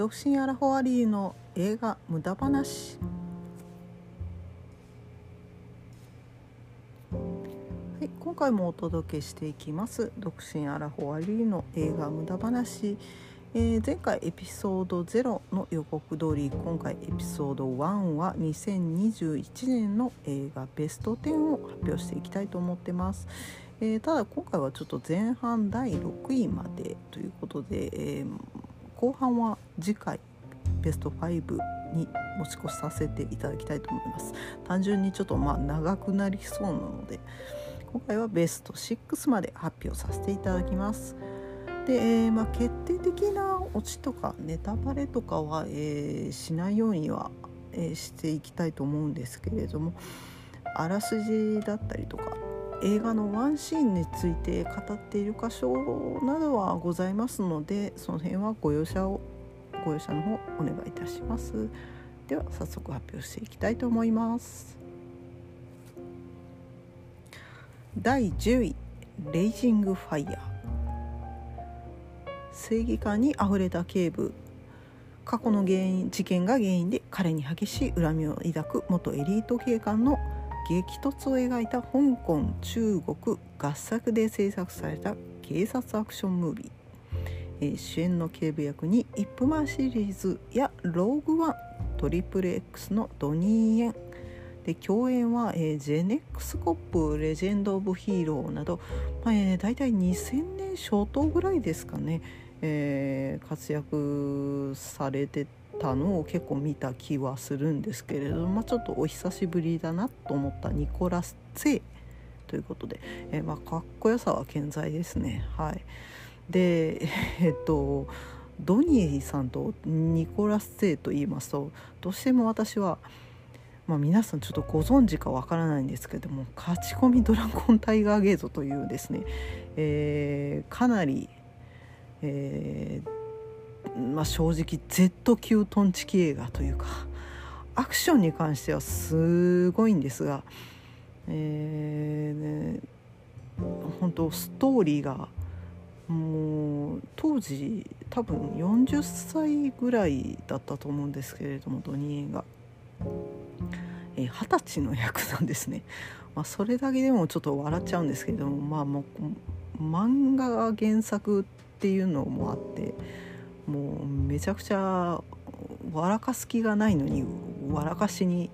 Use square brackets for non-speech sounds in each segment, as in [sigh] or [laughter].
独身アラフォアリーの映画無駄話。はい今回もお届けしていきます。独身アラフォアリーの映画無駄話、えー、前回エピソード0の予告通り今回エピソード1は2021年の映画ベスト10を発表していきたいと思ってます。えー、ただ今回はちょっと前半第6位までということで、えー、後半は次回ベスト5に持ち越しさせていただきたいと思います。単純にちょっとまあ長くなりそうなので今回はベスト6まで発表させていただきます。で、えー、まあ、決定的なオチとかネタバレとかは、えー、しないようには、え、していきたいと思うんですけれどもあらすじだったりとか映画のワンシーンについて語っている箇所などはございますのでその辺はご容赦をご容赦の方お願いいたします。では早速発表していきたいと思います。第10位レイジングファイヤー正義感にあふれた警部。過去の原因事件が原因で彼に激しい恨みを抱く元エリート警官の激突を描いた香港中国合作で制作された警察アクションムービー、え、主演の警部役にイップマンシリーズやローグワントリプル X のドニー・エンで共演は、えー、ジェネックスコップレジェンド・オブ・ヒーローなど、まあえー、大体2000年初頭ぐらいですかね、えー、活躍されてたのを結構見た気はするんですけれども、まあ、ちょっとお久しぶりだなと思ったニコラス・ツェということで、えー、まあかっこよさは健在ですね。はい、でえっとドニーさんとニコラス・ツェと言いますとどうしても私は、まあ、皆さんちょっとご存知かわからないんですけども「勝ち込みドラゴンタイガーゲート」というですね、えー、かなり、えーまあ、正直 Z 級トンチキ映画というかアクションに関してはすごいんですが、えーね、本当ストーリーがもう当時多分40歳ぐらいだったと思うんですけれどもドニーが。二十、ー、歳の役なんですね、[laughs] まあ、それだけでもちょっと笑っちゃうんですけれどもまあもう漫画が原作っていうのもあってもうめちゃくちゃ笑かす気がないのに笑かしに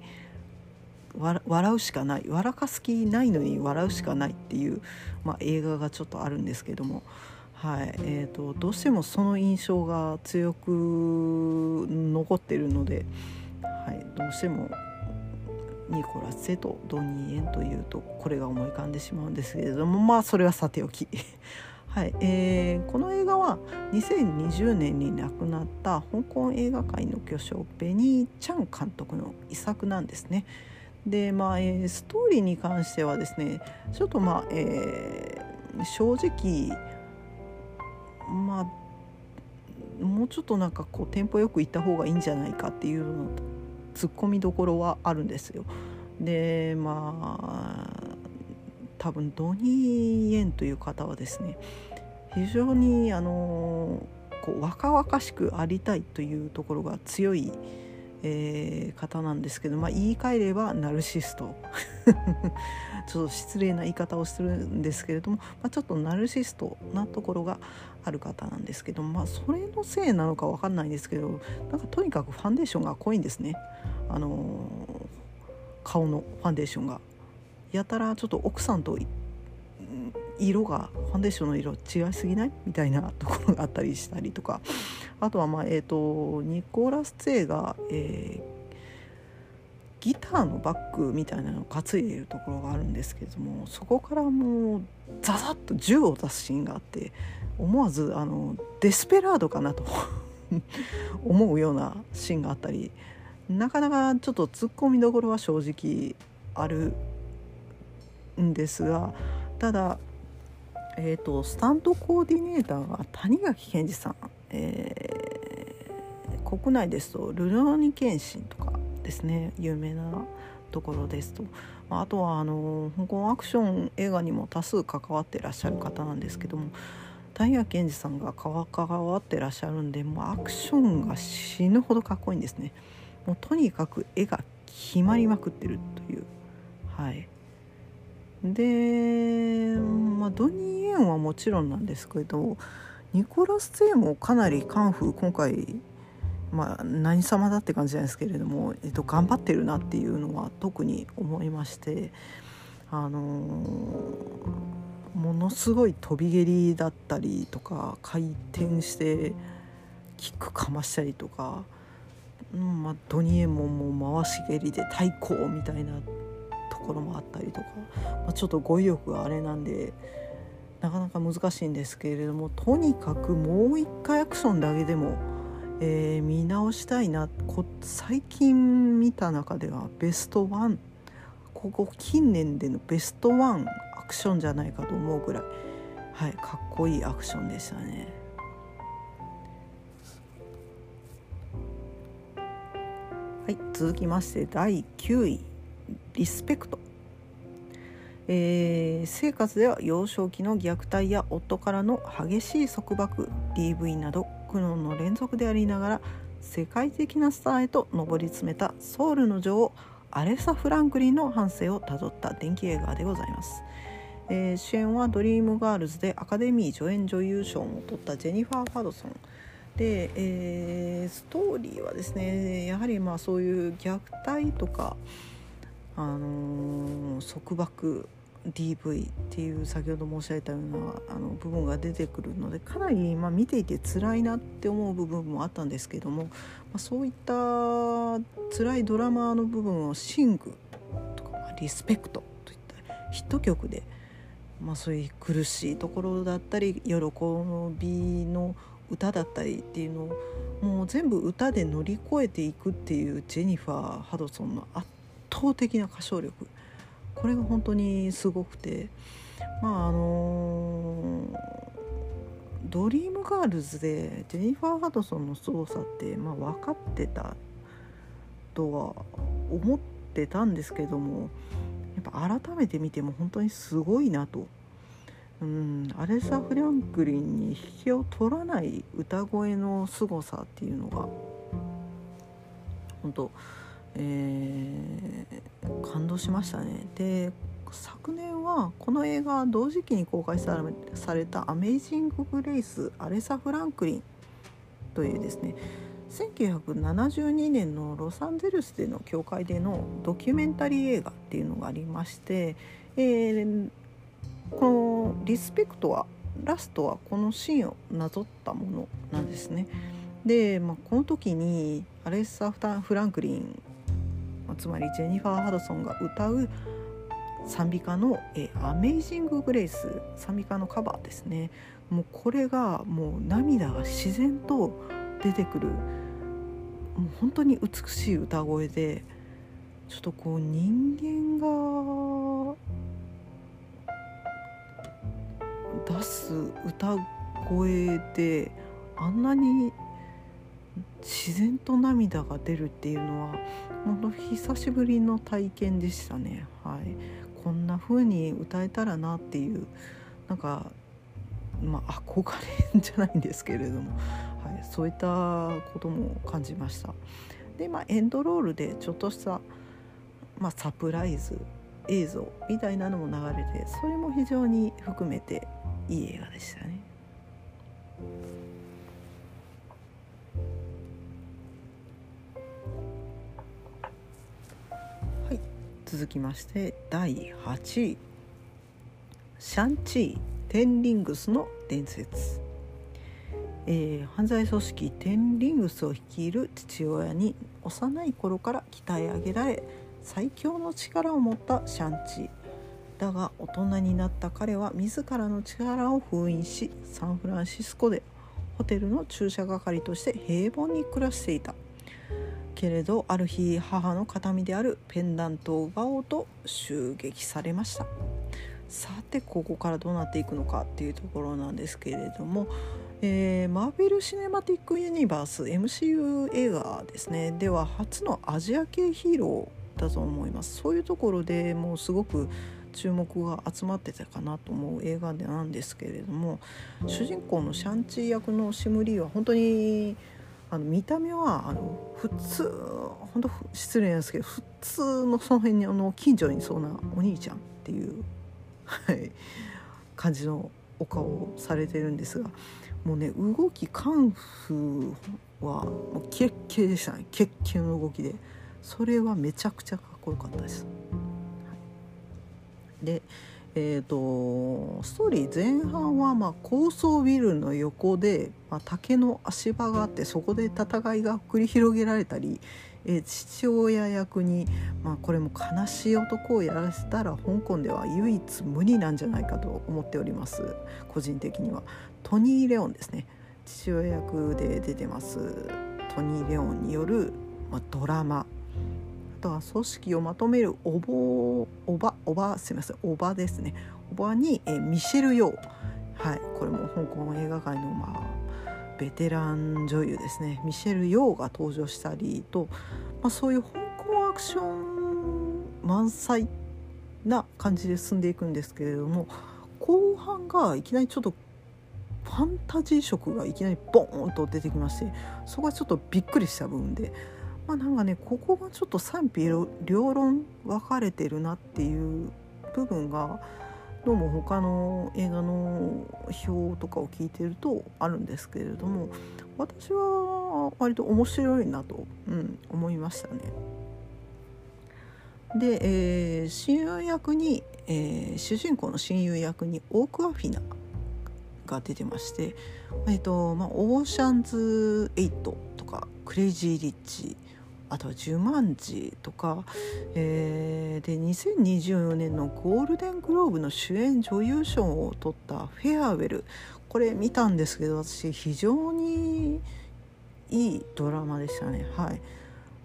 笑うしかない笑かす気ないのに笑うしかないっていう、まあ、映画がちょっとあるんですけども、はい。えーと、どうしてもその印象が強く残ってるので、はい、どうしてもニコラス・セとドニー・エンというとこれが思い浮かんでしまうんですけれどもまあそれはさておき。[laughs] はい。えー、この映画は2020年に亡くなった香港映画界の巨匠ベニー・チャン監督の遺作なんですね。でまあ、えー、ストーリーに関してはですねちょっとまあ、えー、正直まあもうちょっとなんかこうテンポよく行った方がいいんじゃないかっていうのツッコミどころはあるんですよ。でまあ多分ドニー・エンという方はですね非常にあのこう若々しくありたいというところが強い、えー、方なんですけど、まあ、言い換えればナルシスト。[laughs] ちょっと失礼な言い方をするんですけれども、まあ、ちょっとナルシストなところがある方なんですけど、まあ、それのせいなのか分かんないんですけどなんかとにかくファンデーションが濃いんですね。あの顔のファンデーションが。やたらちょっと奥さんと色がファンデーションの色違いすぎない？みたいなところがあったりしたりとか。あとはまあえっ、ー、とニコラス・ツェが、えー、ギターのバッグみたいなのを担いでいるところがあるんですけれどもそこからもうザザッと銃を出すシーンがあって思わずあのデスペラードかなと [laughs] 思うようなシーンがあったりなかなかちょっとツッコミどころは正直あるんですがただ、えーと、スタントコーディネーターが谷垣健二さん、えー、国内ですとルローニケンシンとかですね有名なところですと。あとはあの香港アクション映画にも多数関わってらっしゃる方なんですけども谷垣健二さんが関わってらっしゃるんでもうアクションが死ぬほどかっこいいんですね。もうとにかく絵が決まりまくってるという。はい。で、まあ、ドニー・エンはもちろんなんですけどニコラス・ツェイもかなりカンフー今回まあ何様だって感じなんですけれども、えっと、頑張ってるなっていうのは特に思いましてあのー、ものすごい飛び蹴りだったりとか回転してキックかましたりとか、うんまあ、ドニエモンも回し蹴りで対抗みたいなところもあったりとか、まあ、ちょっと語彙力があれなんでなかなか難しいんですけれどもとにかくもう一回アクションだけでも、えー、見直したいな最近見た中ではベストワン。ここ近年でのベストワンアクションじゃないかと思うぐらい、はい、かっこいいアクションでしたね。はい、続きまして第9位。リスペクト、えー、生活では幼少期の虐待や夫からの激しい束縛 DV など苦悩の連続でありながら世界的なスターへと上り詰めたソウルの女王アレサ・フランクリンの半生をたどった電気映画でございます、えー、主演はドリームガールズでアカデミー助演女優賞も取ったジェニファー・ファドソン。で、えー、ストーリーはですねやはりまあそういう虐待とか、あのー、束縛 DV っていう先ほど申し上げたようなあの部分が出てくるのでかなりまあ見ていて辛いなって思う部分もあったんですけども、まあ、そういった辛いドラマの部分を「シング」とか「リスペクト」といったヒット曲で、まあ、そういう苦しいところだったり喜びの歌だったりっていうのをもう全部歌で乗り越えていくっていうジェニファー・ハドソンの圧倒的な歌唱力これが本当にすごくてまああのドリームガールズでジェニファー・ハドソンの凄さって、まあ、分かってたとは思ってたんですけどもやっぱ改めて見ても本当にすごいなと。うん、アレサ・フランクリンに引けを取らない歌声の凄さっていうのが本当えー、感動しましたねで昨年はこの映画同時期に公開された「アメイジング・グレイス・アレサ・フランクリン」というですね1972年のロサンゼルスでの教会でのドキュメンタリー映画っていうのがありまして、えー、この「リスペクトは」ラストはこのシーンをなぞったものなんですね。で、まあ、この時にアレッサ・フランクリンつまりジェニファー・ハドソンが歌う賛美歌の「アメイジング・グレイス」賛美歌のカバーですね。もうこれがもう涙が自然と出てくる。もう本当に美しい歌声でちょっとこう人間が出す歌声であんなに自然と涙が出るっていうのは本当久しぶりの体験でしたね。はい、こんな風に歌えたらなっていうなんかまあ憧れじゃないんですけれども、はい、そういったことも感じました。でまあエンドロールでちょっとした、まあ、サプライズ映像みたいなのも流れてそれも非常に含めていい映画でしたね。続きまして第8位「シャンチー・テンリングスの伝説」えー、犯罪組織テンリングスを率いる父親に幼い頃から鍛え上げられ最強の力を持ったシャンチー。だが大人になった彼は自らの力を封印しサンフランシスコでホテルの駐車係として平凡に暮らしていた。けれどある日母の形見であるペンダントを奪おうと襲撃されました。さてここからどうなっていくのかっていうところなんですけれども、えー、マーベル・シネマティック・ユニバース MCU 映画ですね。では初のアジア系ヒーローだと思います。そういうところでもうすごく注目が集まってたかなと思う映画でなんですけれども主人公のシャンチー役のシム・リーは本当にあの見た目はあの普通本当失礼なんですけど普通のその辺にあの近所にそうなお兄ちゃんっていう、はい、感じのお顔をされてるんですがもうね動きカンフーはもうキレッキレでしたね。キレッキレの動きで。それはめちゃくちゃかっこよかったです。でえーと、ストーリー前半はまあ高層ビルの横で、まあ、竹の足場があってそこで戦いが繰り広げられたり、えー、父親役に、まあ、これも悲しい男をやらせたら香港では唯一無二なんじゃないかと思っております。個人的には。トニー・レオンですね。父親役で出てます。トニー・レオンによる、まあ、ドラマ。とは組織をまとめるお坊おばおばすみませんおばですね。おばにえミシェル・ヨーはいこれも香港映画界のまあベテラン女優ですね。ミシェル・ヨーが登場したりと、まあ、そういう香港アクション満載な感じで進んでいくんですけれども後半がいきなりちょっとファンタジー色がいきなりボーンと出てきましてそこはちょっとびっくりした部分でまあなんかねここがちょっと賛否両論分かれてるなっていう部分がどうも他の映画の表とかを聞いてるとあるんですけれども私は割と面白いなと、うん、思いましたね。で、えー、親友役に、えー、主人公の親友役にオークアフィナが出てまして、えーとまあ、オーシャンズ8とかクレイジー・リッチあとは「ジュマンジ」とか、えー、で2024年のゴールデングローブの主演女優賞を取った「フェアウェル」これ見たんですけど私非常にいいドラマでしたね。はい。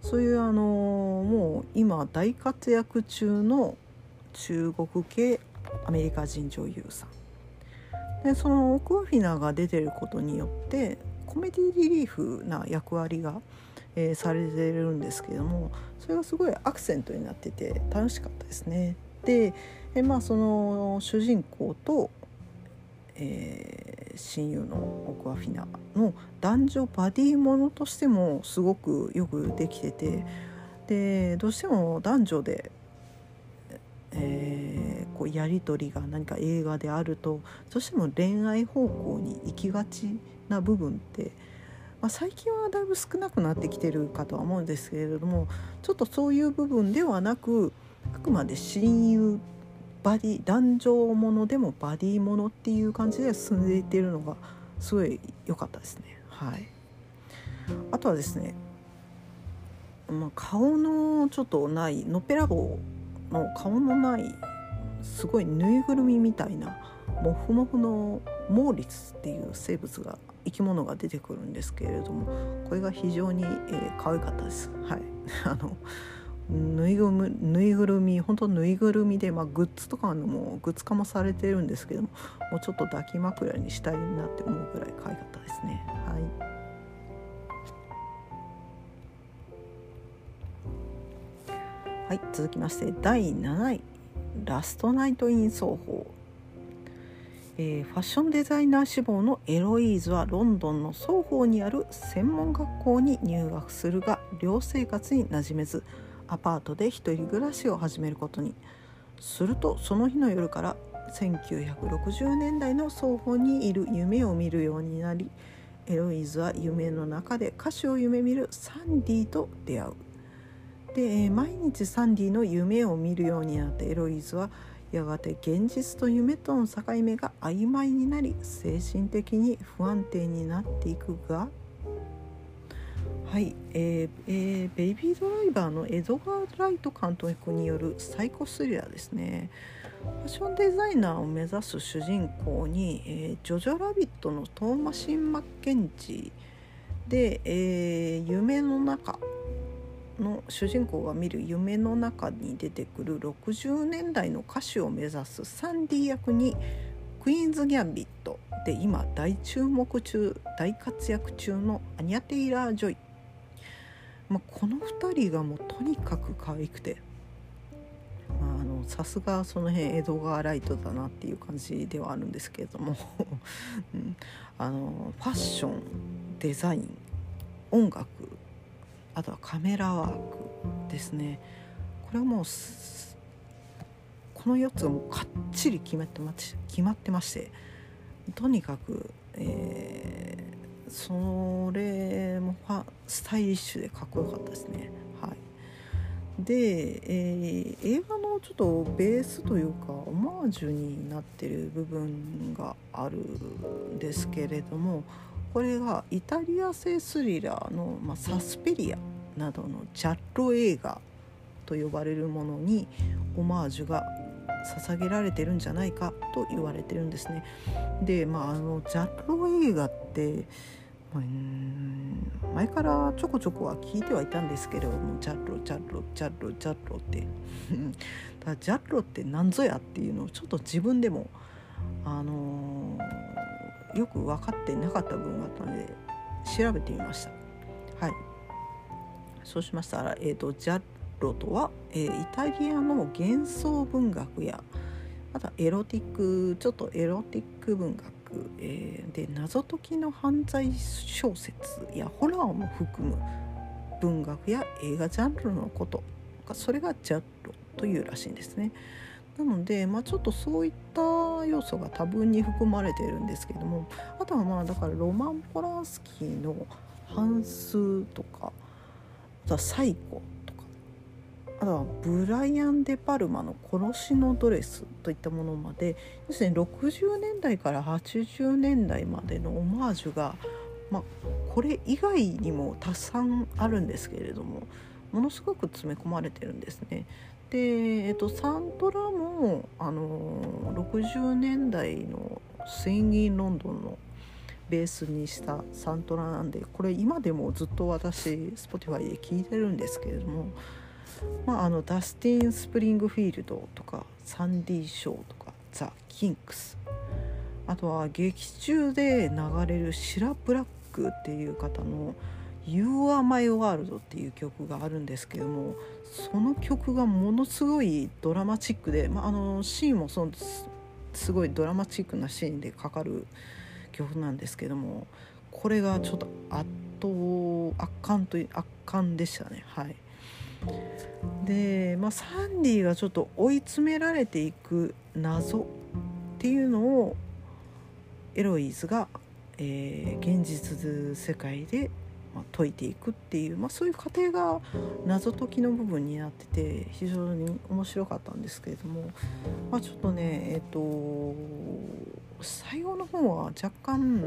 そういうあのもう今大活躍中の中国系アメリカ人女優さん。でそのオクワフィナが出てることによってコメディリリーフな役割がえー、されてるんですけどもそれがすごいアクセントになってて楽しかったですね。で、えまあその主人公と、えー、親友のオクアフィナの男女バディものとしてもすごくよくできててでどうしても男女で、えー、こうやり取りが何か映画であるとどうしても恋愛方向に行きがちな部分ってまあ、最近はだいぶ少なくなってきてるかとは思うんですけれどもちょっとそういう部分ではなくあくまで親友バディ男女ものでもバディものっていう感じで進んでいってるのがすごい良かったですね。はい、あとはですね、まあ、顔のちょっとないのっぺらぼうの顔のないすごいぬいぐるみみたいなモフモフのモーリツっていう生物が生き物が出てくるんですけれどもこれが非常に、えー、可愛かったです。はい、[laughs] あのぬいぐるみぬいぐるみ本当ぬいぐるみで、まあ、グッズとかのもグッズ化もされてるんですけどももうちょっと抱き枕にしたいなって思うぐらい可愛かったですね。はいはい、続きまして第7位「ラストナイト・イン奏法」えー、ファッションデザイナー志望のエロイーズはロンドンの双方にある専門学校に入学するが寮生活に馴染めずアパートで一人暮らしを始めることに。するとその日の夜から1960年代の双方にいる夢を見るようになりエロイーズは夢の中で歌手を夢見るサンディと出会う。で毎日サンディの夢を見るようになったエロイーズはやがて現実と夢との境目が曖昧になり精神的に不安定になっていくがはい、えーえー、ベイビードライバーのエドガー・ライト監督によるサイコスリラーですね。ファッションデザイナーを目指す主人公に、えー、ジョジョラビットのトーマシン・マッケンジーで、えー、夢の中の主人公が見る夢の中に出てくる60年代の歌手を目指すサンディ役にクイーンズ・ギャンビットで今大注目中大活躍中のアニャ・テイラー・ジョイ、まあ、この2人がもうとにかく可愛くて、さすがその辺エドガー・ライトだなっていう感じではあるんですけれども、[laughs] うん、あのファッションデザイン音楽あとはカメラワークですねこれはもうこの4つがもうかっちり決まってま決まってましてとにかく、えー、それもスタイリッシュでかっこよかったですね。はい、で、えー、映画のちょっとベースというかオマージュになってる部分があるんですけれどもこれがイタリア製スリラーの、まあ、サスペリアなどのジャッロ映画と呼ばれるものにオマージュが捧げられてるんじゃないかと言われてるんですね。でまああのジャッロ映画って、まあ、前からちょこちょこは聞いてはいたんですけれどもジャッロジャッロジャッロジャッロって [laughs] だジャッロって何ぞやっていうのをちょっと自分でもあのー、よく分かってなかった部分があったので調べてみました。はいそうしましたら、えーと、ジャッロとは、えー、イタリアの幻想文学やまたエロティックちょっとエロティック文学、えー、で謎解きの犯罪小説やホラーも含む文学や映画ジャンルのことそれがジャッロというらしいんですね。なので、まあ、ちょっとそういった要素が多分に含まれているんですけどもあとはまあだからロマン・ポランスキーの「半数」とかあとは「サイコ」とかあとはブライアン・デ・パルマの「殺しのドレス」といったものまで要するに60年代から80年代までのオマージュが、まあ、これ以外にもたくさんあるんですけれどもものすごく詰め込まれてるんですね。で、えっと、サントラもあの60年代のスインギン・ロンドンのベースにしたサントラなんでこれ今でもずっと私 Spotify で聴いてるんですけれども、まあ、あのダスティン・スプリングフィールドとかサンディ・ショーとかザ・キンクスあとは劇中で流れるシラ・ブラックっていう方の「You Are My World」っていう曲があるんですけどもその曲がものすごいドラマチックで、まあ、あのシーンもそのすごいドラマチックなシーンでかかる曲なんですけどもこれがちょっと圧倒圧巻という圧巻でしたね。はい。で、まあ、サンディがちょっと追い詰められていく謎っていうのをエロイズが、えー、現実世界でま解いていくっていう、まあ、そういう過程が謎解きの部分になってて非常に面白かったんですけれども、まあ、ちょっとねえっ、ー、と最後の方は若干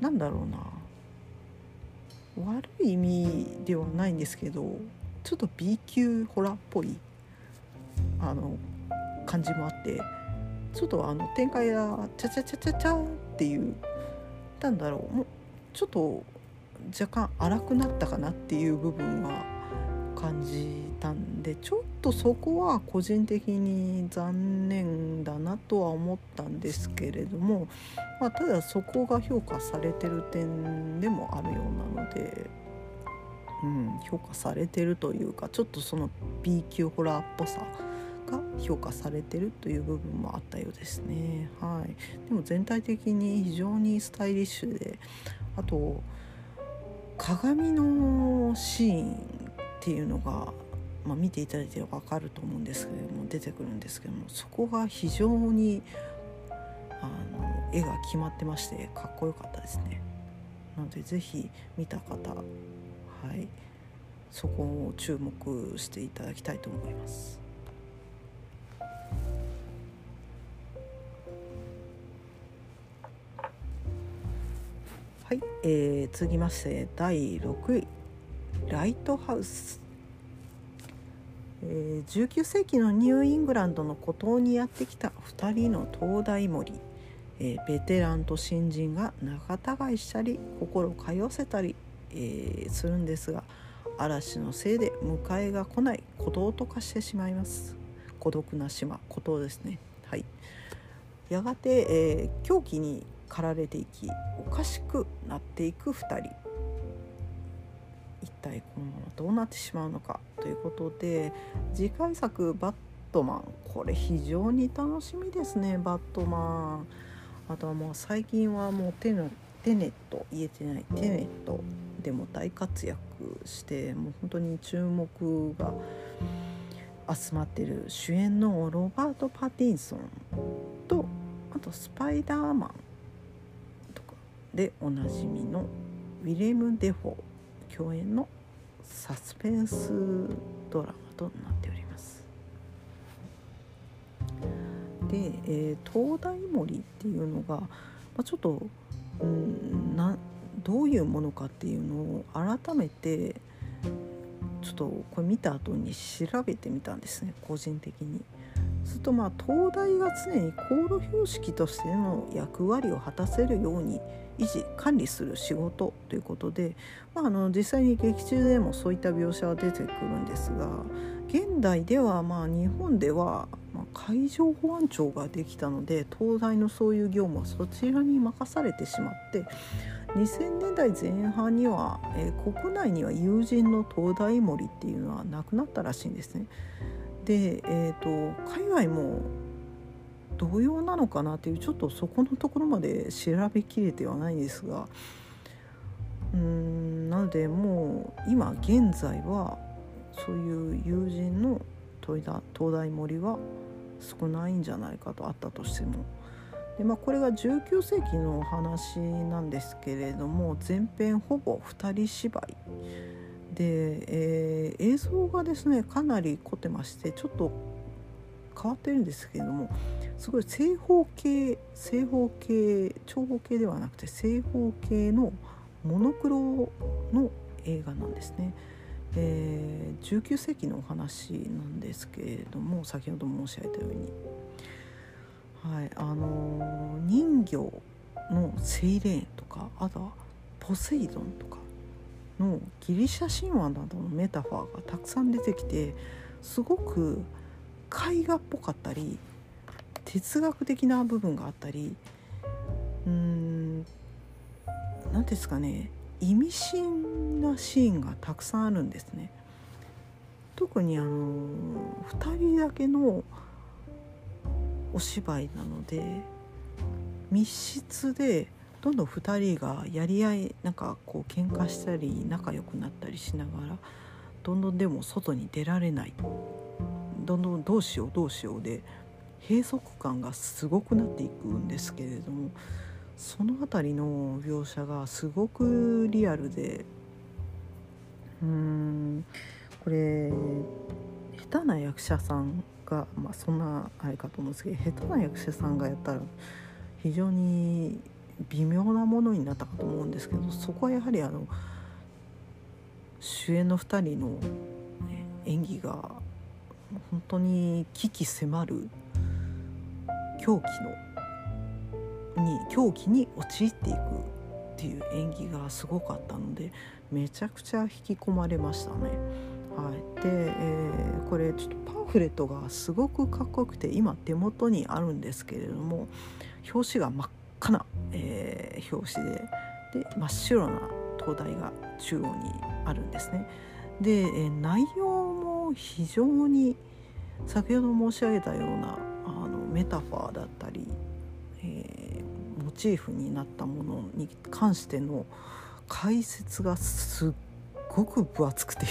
なんだろうな悪い意味ではないんですけどちょっと B 級ホラーっぽいあの感じもあってちょっとあの展開がチャチャチャチャチャっていうなんだろうもうちょっと若干荒くなったかなっていう部分は感じたんでちょっとそこは個人的に残念だなとは思ったんですけれども、まあ、ただそこが評価されてる点でもあるようなので、うん、評価されてるというかちょっとその B 級ホラーっぽさが評価されてるという部分もあったようですね。はい、でも全体的に非常にスタイリッシュであと鏡のシーンっていうのが、まあ、見ていただいて分かると思うんですけれども出てくるんですけどもそこが非常にあの絵が決まってましてかっこよかったですね。なので是非見た方はいそこを注目していただきたいと思います。えー、続きまして第6位ライトハウス、えー、19世紀のニューイングランドの孤島にやってきた2人の灯台森、えー、ベテランと新人が仲違いしたり心通わせたり、え、するんですが嵐のせいで迎えが来ない孤島と化してしまいます。孤独な島孤島ですね。はい。やがて、え、狂気に駆られていきおかしくなっていく2人。一体このままどうなってしまうのかということで次回作「バットマン。これ非常に楽しみですねバットマン。あとはもう最近はもうテネテネット言えてないテネットでも大活躍してもう本当に注目が集まってる主演のロバート・パティンソンとあとスパイダーマン。でおなじみのウィレム・デフォー共演のサスペンスドラマとなっておりますで、えー、灯台守っていうのが、まあ、ちょっと、うん、などういうものかっていうのを改めてちょっとこれ見た後に調べてみたんですね個人的に。するとまあ東大が常に航路標識としての役割を果たせるように維持管理する仕事ということで、まあ、あの実際に劇中でもそういった描写は出てくるんですが現代ではまあ日本では海上保安庁ができたので東大のそういう業務はそちらに任されてしまって2000年代前半には、えー、国内には友人の東大森っていうのはなくなったらしいんですね。で、えーと、海外も同様なのかなっていうちょっとそこのところまで調べきれてはないんですがうんなのでもう今現在はそういう友人の東大森は少ないんじゃないかとあったとしても。でまあ、これが19世紀のお話なんですけれども前編ほぼ2人芝居で、えー、映像がですねかなり凝ってましてちょっと変わってるんですけれどもすごい正方形正方形長方形ではなくて正方形のモノクロの映画なんですね。えー、19世紀のお話なんですけれども先ほど申し上げたように、はいあのー、人魚のセイレーンとかあとはポセイドンとかのギリシャ神話などのメタファーがたくさん出てきてすごく絵画っぽかったり哲学的な部分があったりうーん何ですかね意味深なシーンがたくさんあるんですね。特にあの2人だけのお芝居なので密室でどんどん2人がやり合いなんかこう喧嘩したり仲良くなったりしながらどんどんでも外に出られない。どんどんどうしようどうしようで閉塞感がすごくなっていくんですけれどもその辺りの描写がすごくリアルでうーんこれ下手な役者さんがまあそんなあれかと思うんですけど下手な役者さんがやったら非常に微妙なものになったかと思うんですけどそこはやはりあの主演の2人の演技が本当に危機迫る狂気のに狂気に陥っていくっていう演技がすごかったのでめちゃくちゃ引き込まれましたね。はい、で、えー、これちょっとパンフレットがすごくかっこよくて今手元にあるんですけれども表紙が真っ赤な、えー、表紙でで真っ白な灯台が中央にあるんですね。で、えー、内容も非常に先ほど申し上げたようなあのメタファーだったり、えー、モチーフになったものに関しての解説がすっごく分厚くて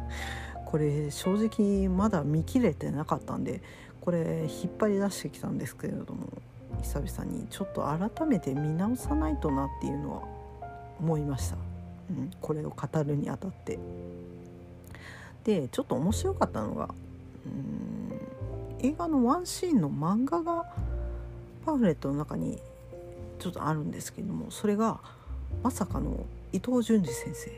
[laughs] これ正直まだ見切れてなかったんでこれ引っ張り出してきたんですけれども久々にちょっと改めて見直さないとなっていうのは思いました、うん、これを語るにあたって。でちょっと面白かったのがうん映画のワンシーンの漫画がパンフレットの中にちょっとあるんですけどもそれがまさかの伊藤潤二先生、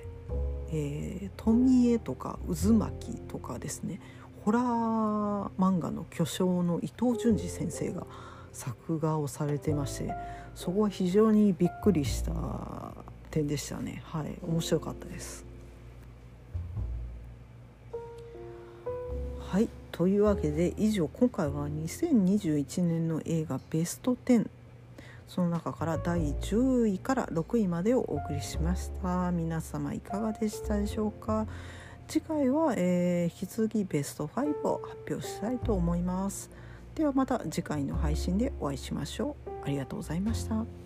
えー、富江とか渦巻とかですね。ホラー漫画の巨匠の伊藤潤二先生が作画をされてましてそこは非常にびっくりした点でしたね。はい面白かったです。はいというわけで以上今回は2021年の映画ベスト10その中から第10位から6位までをお送りしました。皆様いかがでしたでしょうか？次回は、えー、引き続きベスト5を発表したいと思います。ではまた次回の配信でお会いしましょう。ありがとうございました。